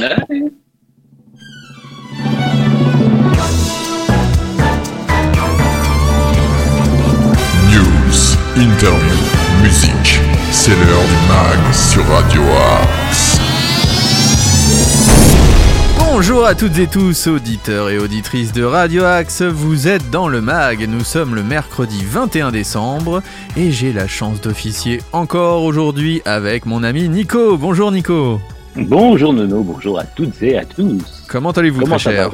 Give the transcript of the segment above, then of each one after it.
News, interview, musique. C'est l'heure du mag sur Radio Axe. Bonjour à toutes et tous, auditeurs et auditrices de Radio Axe, vous êtes dans le MAG, nous sommes le mercredi 21 décembre et j'ai la chance d'officier encore aujourd'hui avec mon ami Nico. Bonjour Nico. Bonjour Nono, bonjour à toutes et à tous. Comment allez-vous très cher?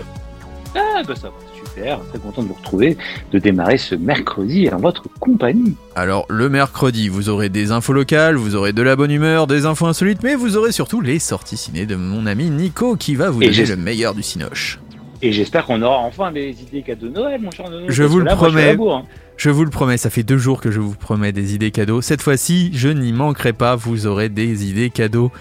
Ah bah ça va, super, très content de vous retrouver, de démarrer ce mercredi en votre compagnie. Alors le mercredi, vous aurez des infos locales, vous aurez de la bonne humeur, des infos insolites, mais vous aurez surtout les sorties ciné de mon ami Nico qui va vous Et donner le meilleur du cinoche. Et j'espère qu'on aura enfin des idées cadeaux de Noël, mon cher Nono. Je vous le là, moi, je hein. Je vous le promets, ça fait deux jours que je vous promets des idées cadeaux. Cette fois-ci, je n'y manquerai pas, vous aurez des idées cadeaux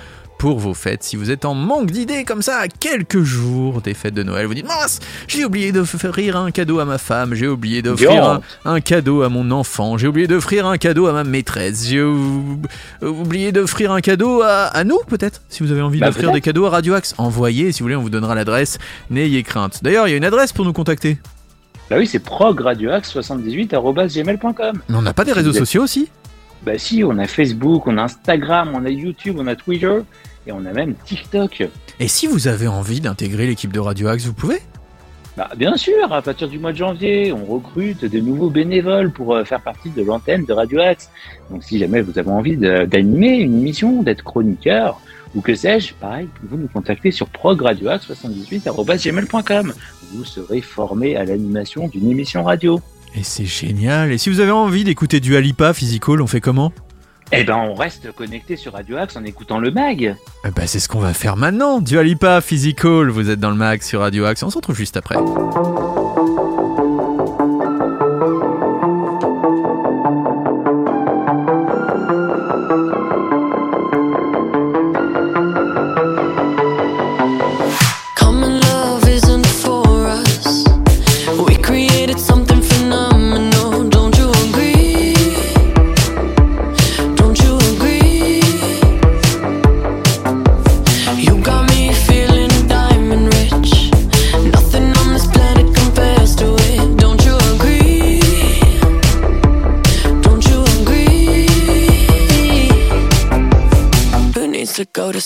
pour vos fêtes. Si vous êtes en manque d'idées comme ça à quelques jours des fêtes de Noël, vous dites mince, j'ai oublié d'offrir un cadeau à ma femme, j'ai oublié d'offrir un, un cadeau à mon enfant, j'ai oublié d'offrir un cadeau à ma maîtresse, j'ai ou- oublié d'offrir un cadeau à, à nous peut-être. Si vous avez envie Bah, d'offrir des cadeaux à Radio Axe, envoyez, si vous voulez, on vous donnera l'adresse. N'ayez crainte. D'ailleurs, il y a une adresse pour nous contacter. Bah oui, c'est progradioax78.gmail.com. Mais on n'a pas des réseaux sociaux aussi? Bah si, on a Facebook, on a Instagram, on a YouTube, on a Twitter, et on a même TikTok. Et si vous avez envie d'intégrer l'équipe de Radio Axe, vous pouvez Bah, bien sûr, à partir du mois de janvier, on recrute de nouveaux bénévoles pour euh, faire partie de l'antenne de Radio Axe. Donc si jamais vous avez envie d'animer une émission, d'être chroniqueur, ou que sais-je, pareil, vous nous contactez sur progradioaxe78.gmail.com. Vous serez formé à l'animation d'une émission radio. Et c'est génial. Et si vous avez envie d'écouter du Alipa Physical, on fait comment? Eh ben, on reste connecté sur Radio Axe en écoutant le mag. Eh ben, c'est ce qu'on va faire maintenant. Du Alipa Physical, vous êtes dans le max sur Radio Axe. On se retrouve juste après.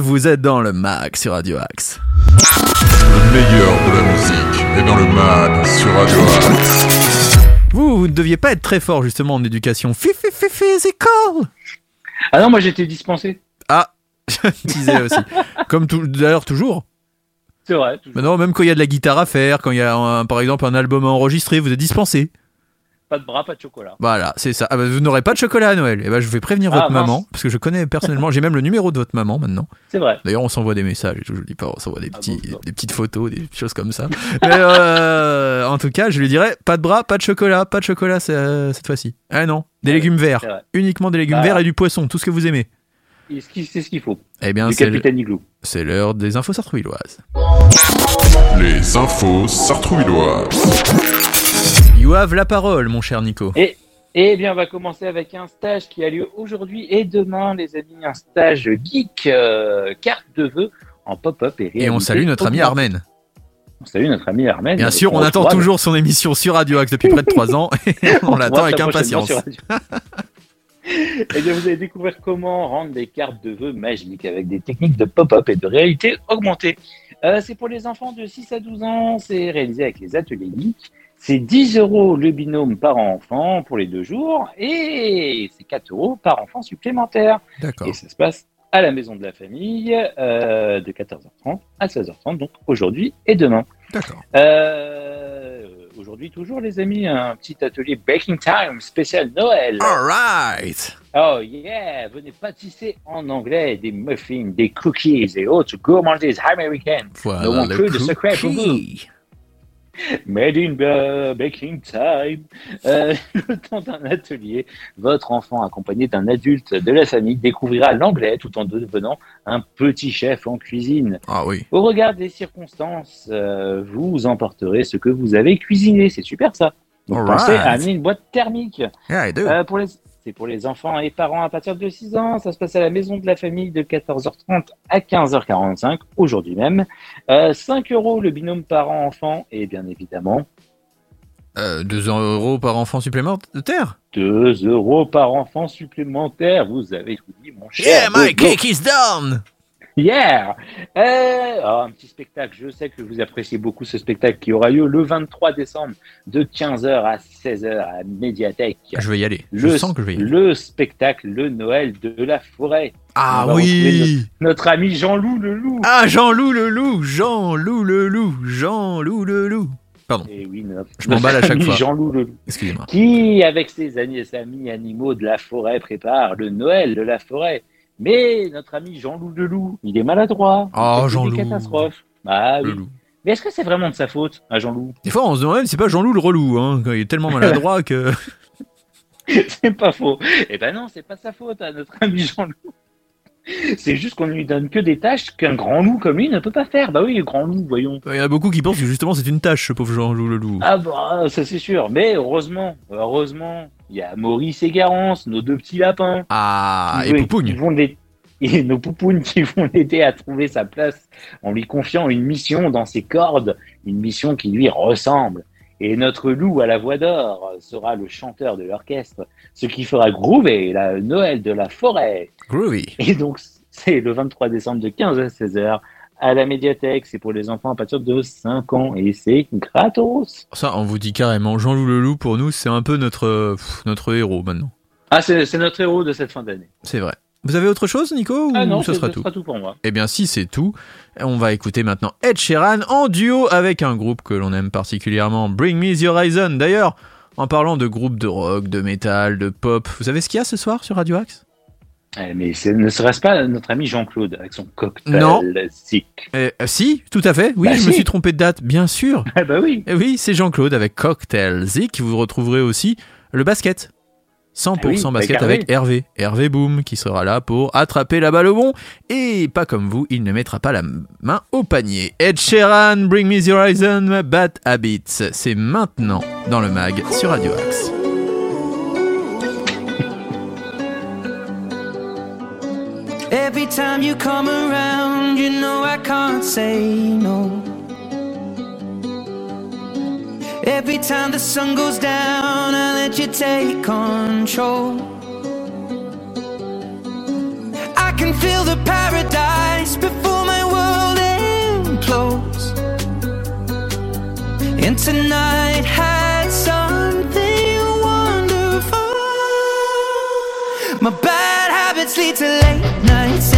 Vous êtes dans le mag sur Radio Axe. Le meilleur de la musique est dans le mag sur Radio Axe. Vous, vous ne deviez pas être très fort justement en éducation. Physical. Ah non, moi j'étais dispensé. Ah, je disais aussi. Comme d'ailleurs toujours. C'est vrai. toujours. Maintenant, même quand il y a de la guitare à faire, quand il y a un- par exemple un album à enregistrer, vous êtes dispensé. Pas de bras, pas de chocolat. Voilà, c'est ça. Ah bah, vous n'aurez pas de chocolat à Noël. Et ben, je vais prévenir Ah, votre mince. maman, parce que je connais personnellement, j'ai même le numéro de votre maman maintenant. C'est vrai. D'ailleurs, on s'envoie des messages je le dis pas, on s'envoie des, Ah petits, bon, d'accord. des petites photos, des choses comme ça. Mais euh, en tout cas, je lui dirais pas de bras, pas de chocolat, pas de chocolat c'est- cette fois-ci. Ah non, des Ouais, légumes verts. Uniquement des légumes Bah. verts et du poisson, tout ce que vous aimez. C'est ce qu'il faut. Eh bien, c'est le- capitaine Igloo. c'est l'heure des infos sartrouilloises. Les infos sartrouilloises. You have la parole, mon cher Nico. Eh bien, on va commencer avec un stage qui a lieu aujourd'hui et demain, les amis. Un stage geek, euh, carte de vœux en pop-up et Et on salue notre ami. Armen. On salue notre ami Armen. Bien sûr, on attend toujours son émission sur Radio Axe depuis près de 3 ans et on l'attend avec impatience. Radio. Eh bien, vous allez découvrir comment rendre des cartes de vœux magiques avec des techniques de pop-up et de réalité augmentée. Euh, c'est pour les enfants de 6 à 12 ans, c'est réalisé avec les ateliers geek. C'est 10 euros le binôme par enfant pour les deux jours et c'est 4 euros par enfant supplémentaire. D'accord. Et ça se passe à la maison de la famille euh, de 14h30 à 16h30, donc aujourd'hui et demain. D'accord. Euh, aujourd'hui, toujours, les amis, un petit atelier Baking Time spécial Noël. Alright. Oh yeah, venez pâtisser en anglais des muffins, des cookies et autres gourmandises américaines. Voilà le cru de secret pour. Made in uh, Baking Time. Euh, le temps d'un atelier, votre enfant accompagné d'un adulte de la famille découvrira l'anglais tout en devenant un petit chef en cuisine. Ah oui. Au regard des circonstances, euh, vous emporterez ce que vous avez cuisiné. C'est super ça. Donc pensez à amener une boîte thermique. Yeah, I do. Euh, pour les... C'est pour les enfants et parents à partir de 6 ans. Ça se passe à la maison de la famille de 14h30 à 15h45 aujourd'hui même. Euh, 5 euros le binôme parent-enfant et bien évidemment Euh, 2 euros par enfant supplémentaire? 2 euros par enfant supplémentaire. Vous avez tout dit, mon cher. Yeah, my cake is done Yeah ah, Un petit spectacle, je sais que vous appréciez beaucoup ce spectacle qui aura lieu le 23 décembre de 15h à 16h à Médiathèque. Je vais y aller. Je Le, sens que je vais y aller. le spectacle Le Noël de la forêt. Ah oui Notre ami Jean-Loup le loup. Ah, Jean-Loup le loup Jean-Loup le loup Jean-Loup le loup Et oui, notre, Je m'emballe à chaque fois. Jean-Loup le. Excusez-moi. Qui, avec ses amis, ses amis animaux de la forêt, prépare le Noël de la forêt. Mais notre ami Jean-Loup le loup, il est maladroit. Oh, fait Jean-Loup. Des catastrophes. Ah Le oui. Mais est-ce que c'est vraiment de sa faute, à Jean-Loup? Des fois, on se demande, c'est pas Jean-Loup le relou, hein, quand il est tellement maladroit que... c'est pas faux. Eh ben non, c'est pas sa faute à notre ami Jean-Loup. C'est juste qu'on ne lui donne que des tâches qu'un grand loup comme lui ne peut pas faire. Bah oui, le grand loup, voyons. Il y en a beaucoup qui pensent que justement c'est une tâche, ce pauvre Jean-Loup le loup. Ah bah, ça c'est sûr. Mais heureusement, heureusement, il y a Maurice et Garance, nos deux petits lapins. Ah, et Poupougne Et nos poupounes qui vont l'aider à trouver sa place en lui confiant une mission dans ses cordes, une mission qui lui ressemble. Et notre loup à la voix d'or sera le chanteur de l'orchestre, ce qui fera groover la Noël de la forêt. Groovy. Et donc, c'est le 23 décembre de 15 à 16 heures à la médiathèque. C'est pour les enfants à partir de 5 ans et c'est gratos. Ça, on vous dit carrément, Jean-Loup pour nous, c'est un peu notre, euh, pff, notre héros maintenant. Ah, c'est notre héros de cette fin d'année. C'est vrai. Vous avez autre chose, Nico, ou Ah non, ce sera tout tout pour moi. Eh bien, si c'est tout, on va écouter maintenant Ed Sheeran en duo avec un groupe que l'on aime particulièrement, Bring Me The Horizon. D'ailleurs, en parlant de groupes de rock, de métal, de pop, vous savez ce qu'il y a ce soir sur Radio Axe? Mais ce ne serait-ce pas notre ami Jean-Claude avec son cocktail Non. Eh, euh, Si, tout à fait. Oui, Bah je me suis trompé de date, bien sûr. Ah bah oui. Eh oui, c'est Jean-Claude avec Cocktail Zik. Vous retrouverez aussi le basket. 100% Ah oui, basket avec avec Hervé. Hervé Boom qui sera là pour attraper la balle au bon. Et pas comme vous, il ne mettra pas la main au panier. Ed Sheeran, Bring Me The Horizon, Bad Habits. C'est maintenant dans le mag sur Radio Axe. Every time you come around, you know I can't say no. Every time the sun goes down, I let you take control. I can feel the paradise before my world implodes. And tonight had something wonderful. My back to late nights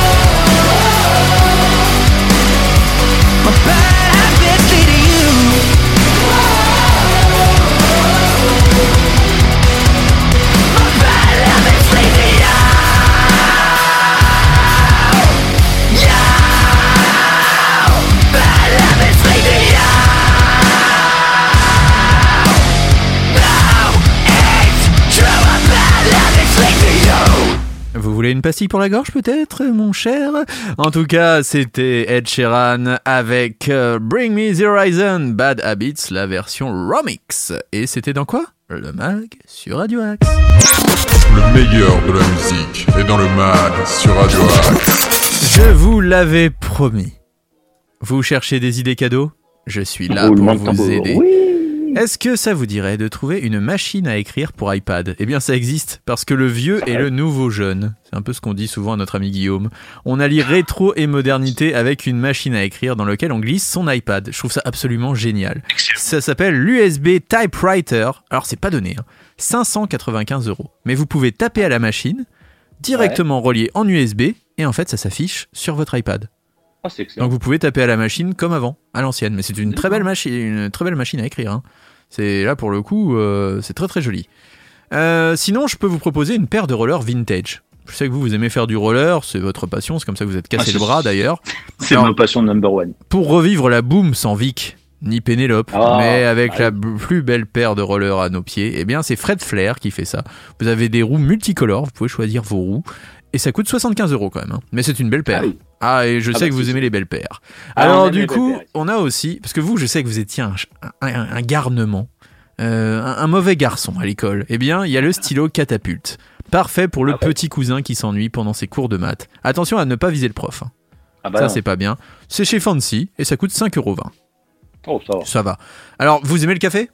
une pastille pour la gorge peut-être, mon cher? En tout cas, c'était Ed Sheeran avec euh, Bring Me The Horizon, Bad Habits, la version remix. Et c'était dans quoi? Le mag sur Radio Axe. Le meilleur de la musique est dans le mag sur Radio Axe. Je vous l'avais promis. Vous cherchez des idées cadeaux? Je suis là pour vous aider. Oui. Est-ce que ça vous dirait de trouver une machine à écrire pour iPad? Eh bien ça existe, parce que le vieux est le nouveau jeune. C'est un peu ce qu'on dit souvent à notre ami Guillaume. On allie rétro et modernité avec une machine à écrire dans laquelle on glisse son iPad. Je trouve ça absolument génial. Ça s'appelle l'USB Typewriter. Alors c'est pas donné, hein. 595 euros. Mais vous pouvez taper à la machine, directement relié en USB, et en fait ça s'affiche sur votre iPad. Ah, c'est excellent. Donc vous pouvez taper à la machine comme avant, à l'ancienne. Mais c'est une très belle machine, une très belle machine à écrire. hein. C'est là pour le coup, euh, c'est très très joli. Euh, sinon, je peux vous proposer une paire de rollers vintage. Je sais que vous, vous aimez faire du roller, c'est votre passion, c'est comme ça que vous êtes cassé Ah, le bras d'ailleurs. C'est ma passion number one. Pour revivre la boom sans Vic, ni Pénélope, Ah, mais avec la plus belle paire de rollers à nos pieds, eh bien c'est Fred Flair qui fait ça. Vous avez des roues multicolores, vous pouvez choisir vos roues, et ça coûte 75 euros quand même. hein. Mais c'est une belle paire. Ah oui. Ah, et je Ah sais bah, que vous aimez les belles paires. Ah, Alors, du coup, paires. on a aussi, parce que vous, je sais que vous étiez un, un- un- un garnement, euh, un, un mauvais garçon à l'école. Eh bien, il y a le stylo catapulte. Parfait pour le Ah ouais. petit cousin qui s'ennuie pendant ses cours de maths. Attention à ne pas viser le prof. hein. Ah bah ça, c'est pas bien. C'est chez Fancy et ça coûte 5,20€. Oh, ça va. Ça va. Alors, vous aimez le café?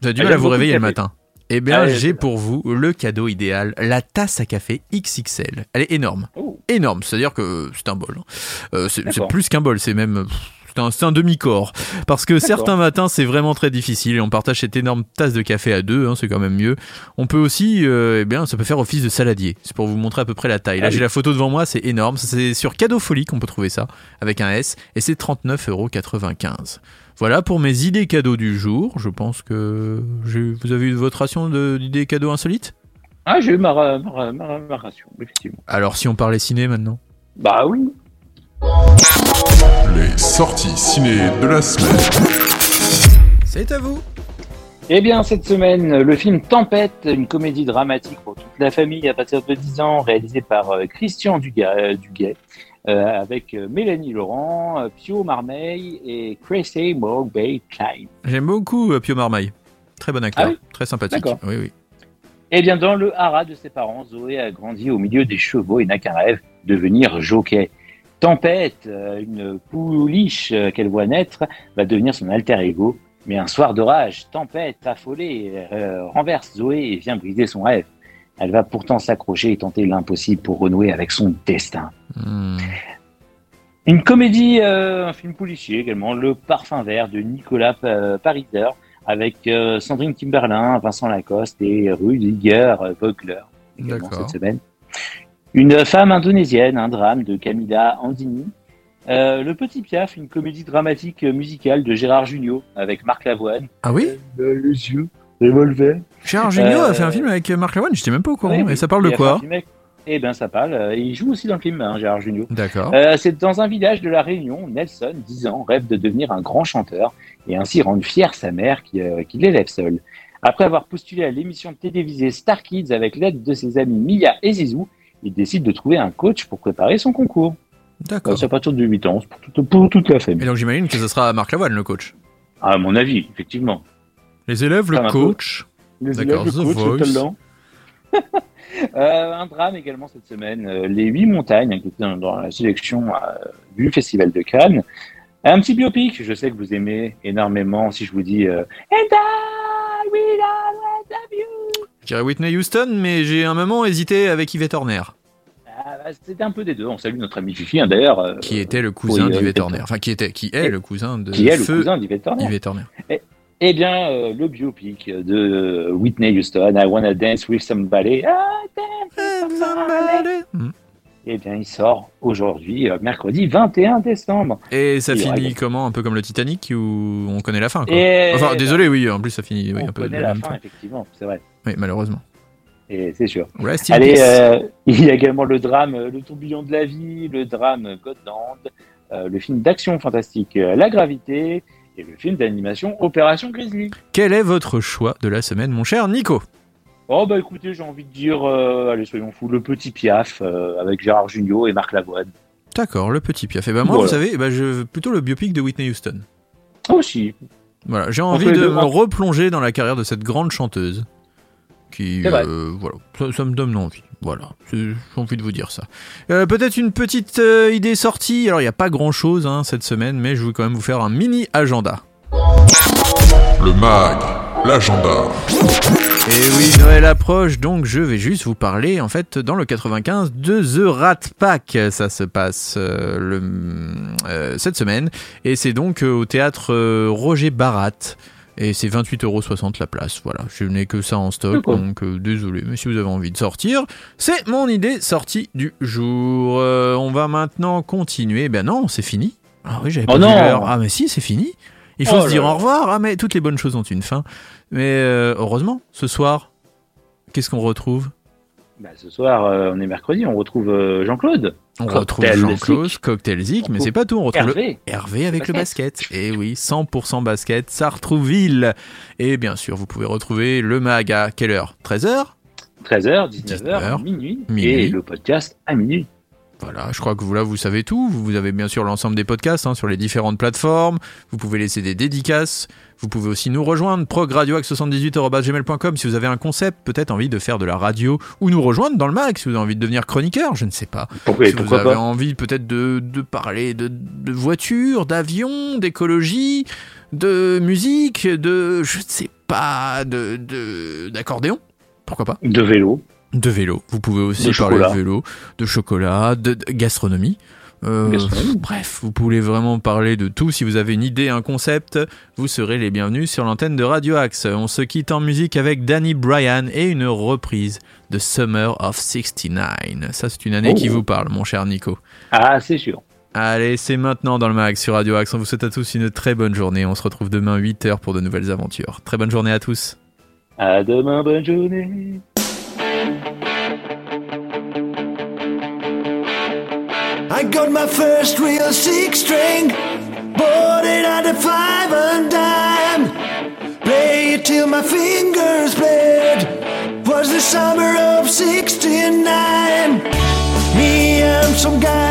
Vous avez du Ah, mal à vous réveiller le matin. Eh bien, j'ai pour vous le cadeau idéal, la tasse à café XXL. Elle est énorme. Oh. Énorme, c'est-à-dire que c'est un bol. hein. Euh, c'est plus qu'un bol, c'est même... C'est un, demi-corps. Parce que certains matins, c'est vraiment très difficile et on partage cette énorme tasse de café à deux, hein, c'est quand même mieux. On peut aussi, euh, eh bien, ça peut faire office de saladier. C'est pour vous montrer à peu près la taille. Là, Ah j'ai la photo devant moi, c'est énorme. C'est sur Cadeau Folie qu'on peut trouver ça, avec un S, et c'est 39,95€. Voilà pour mes idées cadeaux du jour. Je pense que j'ai- vous avez eu votre ration de- d'idées cadeaux insolites? Ah, j'ai eu ma, ra- ma, ra- ma, ra- ma ration, effectivement. Alors, si on parlait ciné maintenant? Bah oui. Les sorties ciné de la semaine. C'est à vous Eh bien, cette semaine, le film Tempête, une comédie dramatique pour toute la famille à partir de 10 ans, réalisé par euh, Christian Duga- euh, Duguay, euh, avec euh, Mélanie Laurent, euh, Pio Marmeille et Chrissy Morgbay Klein. J'aime beaucoup Pio Marmaille. Très bon acteur, Ah oui très sympathique. Oui, oui. Eh bien, dans le haras de ses parents, Zoé a grandi au milieu des chevaux et n'a qu'un rêve, devenir jockey. Tempête, une pouliche qu'elle voit naître, va devenir son alter ego. Mais un soir d'orage, Tempête, affolée, euh, renverse Zoé et vient briser son rêve. Elle va pourtant s'accrocher et tenter l'impossible pour renouer avec son destin. Hmm. Une comédie, euh, un film policier également, Le Parfum Vert de Nicolas euh, Pariser, avec euh, Sandrine Kimberlin, Vincent Lacoste et Rudiger Vogler, également cette semaine. Une femme indonésienne, un drame de Camila Andini. Euh, le Petit Piaf, une comédie dramatique musicale de Gérard Jugnot, avec Marc Lavoine. Ah oui? Euh, yeux, revolver. Gérard Jugnot a Euh, fait un film avec Marc Lavoine, j'étais même pas au courant. Oui, oui. Et ça parle de quoi Eh ben ça parle, euh, il joue aussi dans le film, hein, Gérard Jugnot. D'accord. Euh, c'est dans un village de la Réunion, Nelson, 10 ans, rêve de devenir un grand chanteur et ainsi rendre fière sa mère qui, euh, qui l'élève seule. Après avoir postulé à l'émission télévisée Star Kids avec l'aide de ses amis Mia et Zizou, il décide de trouver un coach pour préparer son concours. Euh, D'accord. c'est à partir de 8 ans, pour, toute- pour toute la Et famille. donc j'imagine que ce sera Marc Lavoine le coach. À mon avis, effectivement. Les élèves, le coach. Les élèves, le coach, le talent. Euh, un drame également cette semaine, euh, les huit montagnes, qui étaient dans, la sélection euh, du Festival de Cannes. Un petit biopic, je sais que vous aimez énormément si je vous dis And I will always love you. Je dirais Whitney Houston, mais j'ai un moment hésité avec Yvette Horner, Ah, bah, C'était un peu des deux. On salue notre ami Fifi, hein, d'ailleurs, qui était le cousin d'Yvette Yvette Horner. Enfin, qui était, qui est Et- le cousin de qui est le cousin d'Yvette Horner. Yvette Horner. Eh bien, euh, le biopic de Whitney Houston, I Wanna Dance with Somebody. I dance with somebody. Hmm. Eh bien, il sort aujourd'hui, euh, mercredi 21 décembre. Et ça finit comment Un peu comme le Titanic où on connaît la fin. Quoi. Et Enfin, désolé, oui, en plus ça finit oui, on un peu. connaît de la même fin, temps. effectivement, c'est vrai. Oui, malheureusement. Et c'est sûr. Rest in Allez, peace. euh, il y a également le drame Le tourbillon de la vie, le drame Godland, euh, le film d'action fantastique La gravité et le film d'animation Opération Grizzly. Quel est votre choix de la semaine, mon cher Nico? Oh bah écoutez, j'ai envie de dire, euh, allez soyons fous, le petit Piaf euh, avec Gérard Jugnot et Marc Lavoine. D'accord, le petit Piaf. Et ben moi, Voilà. vous savez, eh ben, je plutôt le biopic de Whitney Houston. Aussi. Voilà, j'ai envie de me replonger dans la carrière de cette grande chanteuse. Qui, euh, voilà, ça, ça me donne envie. Voilà, j'ai envie de vous dire ça. Euh, Peut-être une petite euh, idée sortie. Alors, il n'y a pas grand-chose hein, cette semaine, mais je vais quand même vous faire un mini agenda. Le MAG, l'agenda. Et oui, Noël approche, donc je vais juste vous parler, en fait, dans le 95, de The Rat Pack. Ça se passe euh, le, euh, cette semaine, et c'est donc euh, au théâtre euh, Roger Barat. Et c'est 28,60€ la place. Voilà, je n'ai que ça en stock, donc euh, désolé. Mais si vous avez envie de sortir, c'est mon idée sortie du jour. Euh, on va maintenant continuer. Ben non, c'est fini. Ah oui, j'avais Oh pas l'heure. Ah mais si, c'est fini. Il faut Oh se dire là. au revoir. Ah mais toutes les bonnes choses ont une fin. Mais euh, heureusement, ce soir, qu'est-ce qu'on retrouve? Bah, ce soir, euh, on est mercredi, on retrouve euh, Jean-Claude. On retrouve Jean-Claude. Cocktail Zik, mais c'est pas tout. On retrouve le Hervé. Avec le Basket. basket. Et oui, 100% basket, Sartrouville. Et bien sûr, vous pouvez retrouver le mag à quelle heure? 13h 13h, 19h, 19h, minuit, minuit. et le podcast à minuit. Voilà, je crois que vous là vous savez tout. Vous avez bien sûr l'ensemble des podcasts hein, sur les différentes plateformes. Vous pouvez laisser des dédicaces. Vous pouvez aussi nous rejoindre progradioax78@gmail.com si vous avez un concept, peut-être envie de faire de la radio ou nous rejoindre dans le mag si vous avez envie de devenir chroniqueur, je ne sais pas. Pourquoi, si vous avez pas envie peut-être de, de parler de, de voitures, d'avions, d'écologie, de musique, de je ne sais pas, de de- d'accordéon, pourquoi pas? De vélo. De vélo. Vous pouvez aussi De parler chocolat. de vélo, de chocolat, de, de gastronomie. Euh, Gastronomie. bref, vous pouvez vraiment parler de tout. Si vous avez une idée, un concept, vous serez les bienvenus sur l'antenne de Radio Axe. On se quitte en musique avec Danny Bryan et une reprise de Summer of 69. Ça, c'est une année Oh. qui vous parle, mon cher Nico. Ah, c'est sûr. Allez, c'est maintenant dans le mag sur Radio Axe. On vous souhaite à tous une très bonne journée. On se retrouve demain 8h pour de nouvelles aventures. Très bonne journée à tous. À demain, bonne journée. I got my first real six string, bought it at a five and dime. Play it till my fingers bled. Was the summer of '69. Me and some guys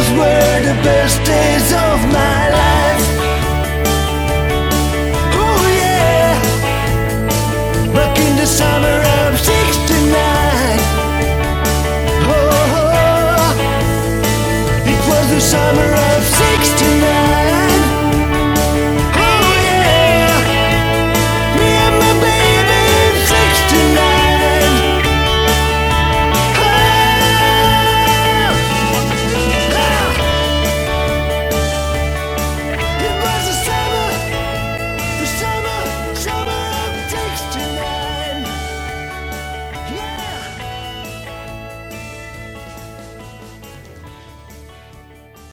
Those were the best days of my life.